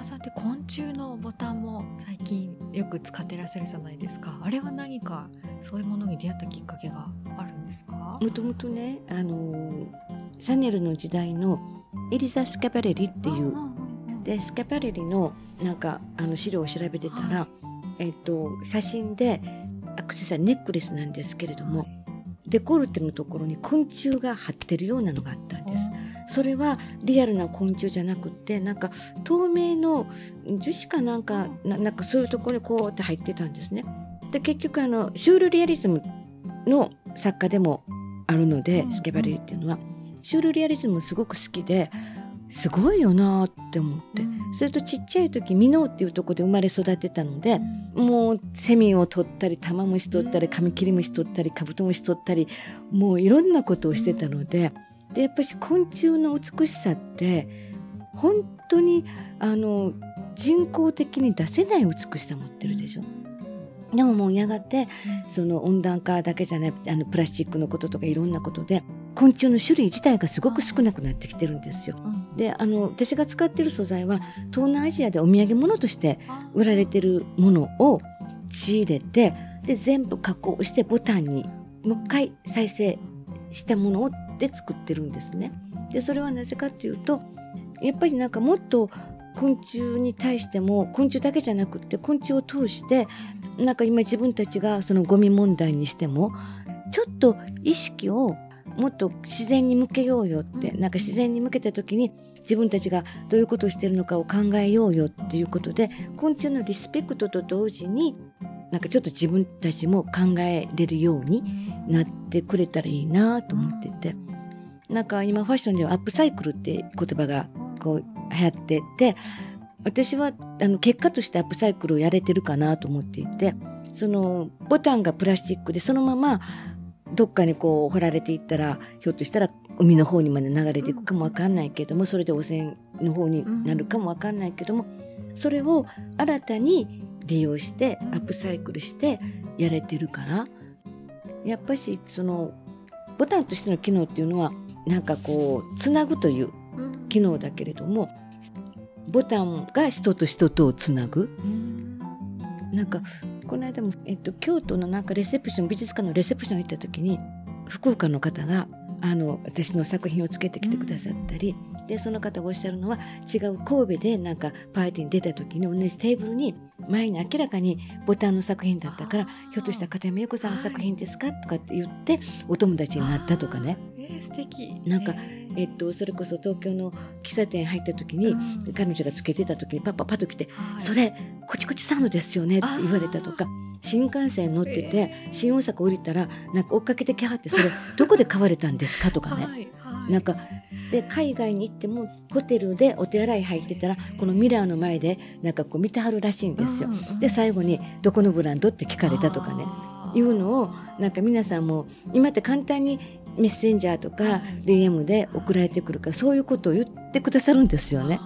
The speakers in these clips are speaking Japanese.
山さんって昆虫のボタンも最近よく使ってらっしゃるじゃないですか。あれは何かそういうものに出会ったきっかけがあるんですか？もともとねあのシャネルの時代のエリザ・スカパレリっていうでスカパレリのなんかあの資料を調べてたら、えっと、写真でアクセサリーネックレスなんですけれども、デコルテのところに昆虫が張ってるようなのがあったんです。それはリアルな昆虫じゃなくてなんか透明の樹脂かなんかなんかそういうところにこうって入ってたんですね。で結局あのシュールリアリズムの作家でもあるので、スケバレリっていうのは。シュールリアリズムすごく好きですごいよなって思って、それとちっちゃい時箕面っていうとこで生まれ育ってたので、もうセミを取ったり玉虫取ったりカミキリムシ取ったりカブトムシ取ったりもういろんなことをしてたので。でやっぱり昆虫の美しさって本当にあの人工的に出せない美しさ持ってるでしょ？でももうやがてその温暖化だけじゃないあのプラスチックのこととかいろんなことで昆虫の種類自体がすごく少なくなってきてるんですよ。であの私が使ってる素材は東南アジアでお土産物として売られてるものを仕入れてで全部加工してボタンにもう一回再生したものをで作ってるんですね。でそれはなぜかっていうとやっぱりなんかもっと昆虫に対しても昆虫だけじゃなくって昆虫を通してなんか今自分たちがそのゴミ問題にしてもちょっと意識をもっと自然に向けようよってなんか自然に向けた時に自分たちがどういうことをしてるのかを考えようよっていうことで昆虫のリスペクトと同時になんかちょっと自分たちも考えれるようになってくれたらいいなと思ってて。なんか今ファッションではアップサイクルって言葉がこう流行ってて私はあの結果としてアップサイクルをやれてるかなと思っていてそのボタンがプラスチックでそのままどっかにこう掘られていったらひょっとしたら海の方にまで流れていくかもわかんないけどもそれで汚染の方になるかもわかんないけどもそれを新たに利用してアップサイクルしてやれてるからやっぱしそのボタンとしての機能っていうのはなんかこうつなぐという機能だけれども、ボタンが人と人とをつなぐ、なんかこの間も、えっと、京都のなんかレセプション美術館のレセプション行った時に福岡の方があの私の作品をつけてきてくださったり、うん、でその方がおっしゃるのは違う神戸でなんかパーティーに出た時に同じテーブルに前に明らかにボタンの作品だったからひょっとしたら片山由子さんの作品ですか、はい、とかって言ってお友達になったとかね。えー、素敵。なんか、えっと、それこそ東京の喫茶店入った時に、うん、彼女がつけてた時にパッパパッと来て「それこちこちさんのですよね」って言われたとか。新幹線乗ってて、新大阪降りたらなんか追っかけてきはってそれどこで買われたんですかとかね、はいはい、なんかで海外に行ってもホテルでお手洗い入ってたらこのミラーの前でなんかこう見てはるらしいんですよ。うんうん、で最後に「どこのブランド?」って聞かれたとかね。いうのをなんか皆さんも今って簡単にメッセンジャーとか DM で送られてくるからそういうことを言ってくださるんですよね。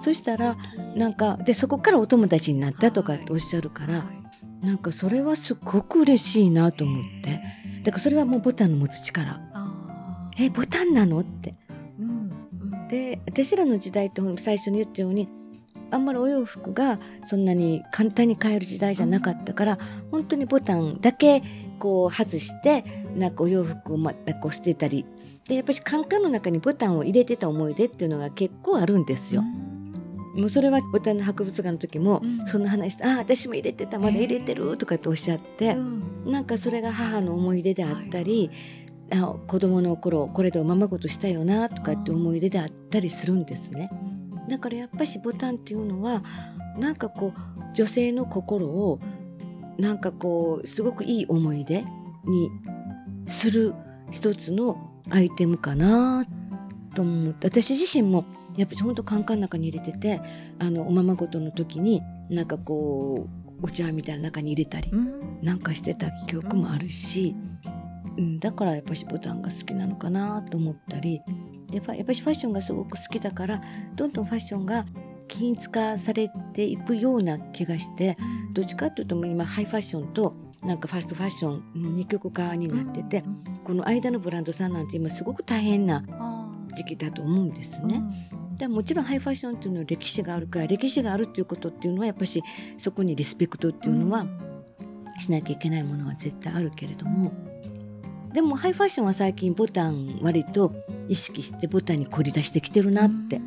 そしたらなんかでそこからお友達になったとかっておっしゃるからなんかそれはすごく嬉しいなと思って。だからそれはもうボタンの持つ力えボタンなの？って、うんうん、で私らの時代って最初に言ったようにあんまりお洋服がそんなに簡単に買える時代じゃなかったから、うん、本当にボタンだけこう外してなんかお洋服をまたこう捨てたり。でやっぱりカンカンの中にボタンを入れてた思い出っていうのが結構あるんですよ。うん。もうそれはボタンの博物館の時もそんな話して「ああ私も入れてたまだ入れてる」とかっておっしゃって、なんかそれが母の思い出であったり、あ子供の頃これでおままごとしたよなとかって思い出であったりするんですね。だからやっぱしボタンっていうのはなんかこう女性の心をなんかこうすごくいい思い出にする一つのアイテムかなと思って私自身もやっぱりほんとカンカンの中に入れててあのおままごとの時になんかこうお茶みたいな中に入れたりなんかしてた記憶もあるし、うん、だからやっぱしボタンが好きなのかなと思ったりでやっぱりファッションがすごく好きだからどんどんファッションが均一化されていくような気がしてどっちかっていうと今ハイファッションとなんかファストファッション二極化になっててこの間のブランドさんなんて今すごく大変な時期だと思うんですね。でもちろんハイファッションっていうのは歴史があるから歴史があるっていうことっていうのはやっぱしそこにリスペクトっていうのはしなきゃいけないものは絶対あるけれどもでもハイファッションは最近ボタン割と意識してボタンに凝り出してきてるなって、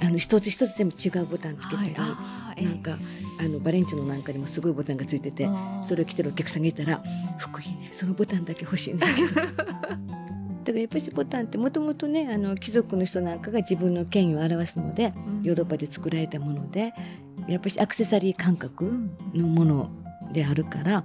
あの一つ一つ全部違うボタンつけてる、あーえーなんかあのバレンチノなんかにもすごいボタンがついててそれを着てるお客さんがいたら「福井ね。そのボタンだけ欲しいんだけど」だからやっぱりボタンってもともとねあの貴族の人なんかが自分の権威を表すのでうん。ヨーロッパで作られたものでやっぱりアクセサリー感う覚んのものであるから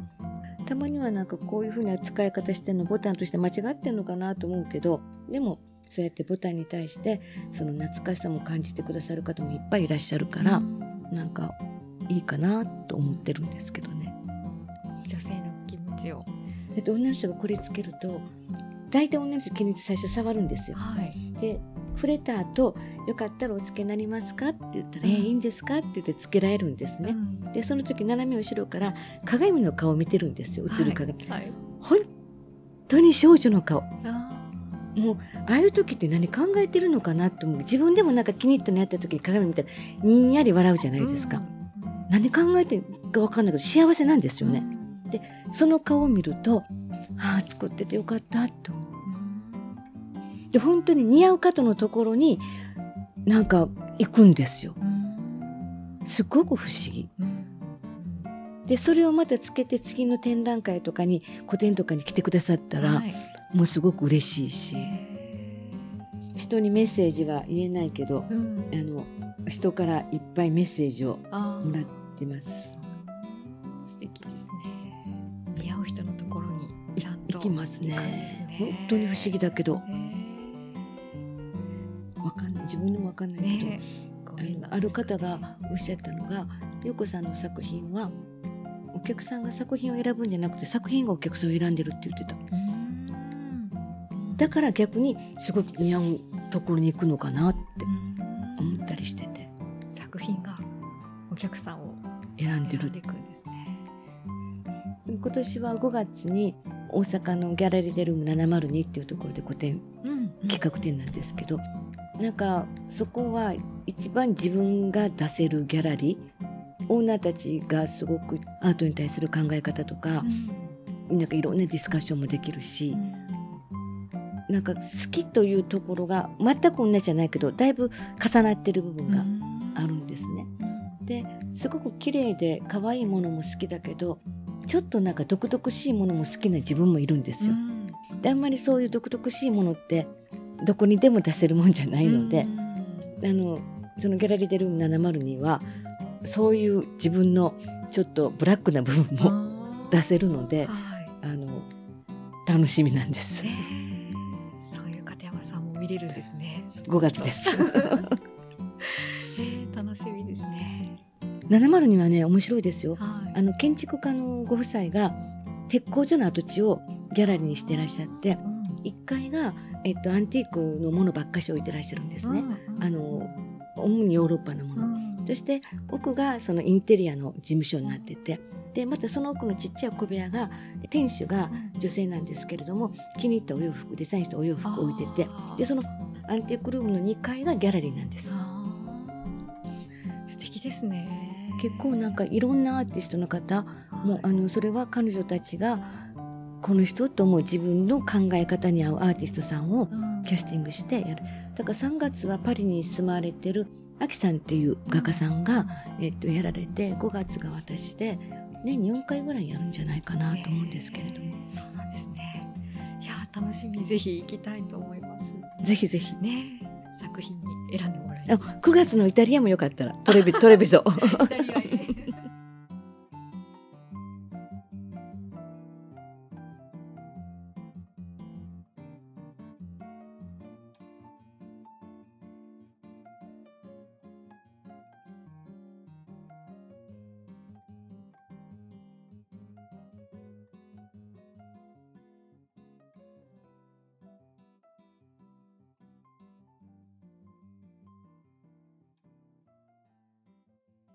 たまにはなんかこういうふうな使い方してんのボタンとして間違ってんのかなと思うけどでもそうやってボタンに対してその懐かしさも感じてくださる方もいっぱいいらっしゃるから、なんかいいかなと思ってるんですけどね。女性の気持ちをだって女の人がこれつけると大体女の人気に入って最初触るんですよ。はいで触れた後よかったらお付けになりますか?」って言ったら「うん。えーいいんですか?」って言ってつけられるんですね。うん。でその時斜め後ろから鏡の顔を見てるんですよ映る鏡。はい本当に少女の顔。あもうああいう時って何考えてるのかなと思う。自分でもなんか気に入ったのやった時に鏡見たらにんやり笑うじゃないですか、何考えてるか分かんないけど幸せなんですよね、でその顔を見るとああ作っててよかったとで本当に似合う方のところになんか行くんですよ。すごく不思議。でそれをまたつけて次の展覧会とかに個展とかに来てくださったら、はい。もうすごく嬉しいし。人にメッセージは言えないけどうん。あの人からいっぱいメッセージをあもらってます。素敵ですね。似合う人のところにちゃんと行きますね。すね。本当に不思議だけど。へわかんない自分でもわかんないけど、ーね。ある方がおっしゃったのが陽子さんの作品はお客さんが作品を選ぶんじゃなくて作品がお客さんを選んでるって言ってた。うん。だから逆にすごく似合うところに行くのかなってうん。思ったりしてて。作品がお客さんを選んでるんですね。今年は5月に大阪のギャラリーデルーム702っていうところで個展うん。企画展なんですけどなんかそこは一番自分が出せるギャラリーオーナーたちがすごくアートに対する考え方とかう、んなんかいろんなディスカッションもできるしう、んなんか好きというところが全く同じじゃないけどだいぶ重なってる部分があるんですね。ですごく綺麗で可愛いものも好きだけどちょっとなんか独々しいものも好きな自分もいるんですよ。であんまりそういう独々しいものってどこにでも出せるもんじゃないので、あのそのギャラリーデルーム702はそういう自分のちょっとブラックな部分もも出せるのではいあの楽しみなんですね。えそういう片山さんも見れるんですね。5月です。え ー楽しみですね。702はね面白いですよ。はい。あの建築家のご夫妻が鉄工所の跡地をギャラリーにしてらっしゃってうん1階が、えっと、アンティークのものばっかし置いてらっしゃるんですね。うんあの主にヨーロッパのもの。うんそして奥がそのインテリアの事務所になっててでまたその奥のちっちゃい小部屋が店主が女性なんですけれども気に入ったお洋服デザインしたお洋服を置いててでそのアンティークルームの2階がギャラリーなんです。素敵ですね。結構なんかいろんなアーティストの方もうあのそれは彼女たちがこの人と思う自分の考え方に合うアーティストさんをうん。キャスティングしてやる。だから3月はパリに住まれてるアキさんっていう画家さんが、えっと、やられて5月が私で年に4回ぐらいやるんじゃないかなと思うんですけれども、えーそうなんですね。いやー楽しみ。ぜひ行きたいと思います。ぜひぜひ。ね作品に選んでもらえある。9月のイタリアもよかったらトレビトレビゾ イタリアへ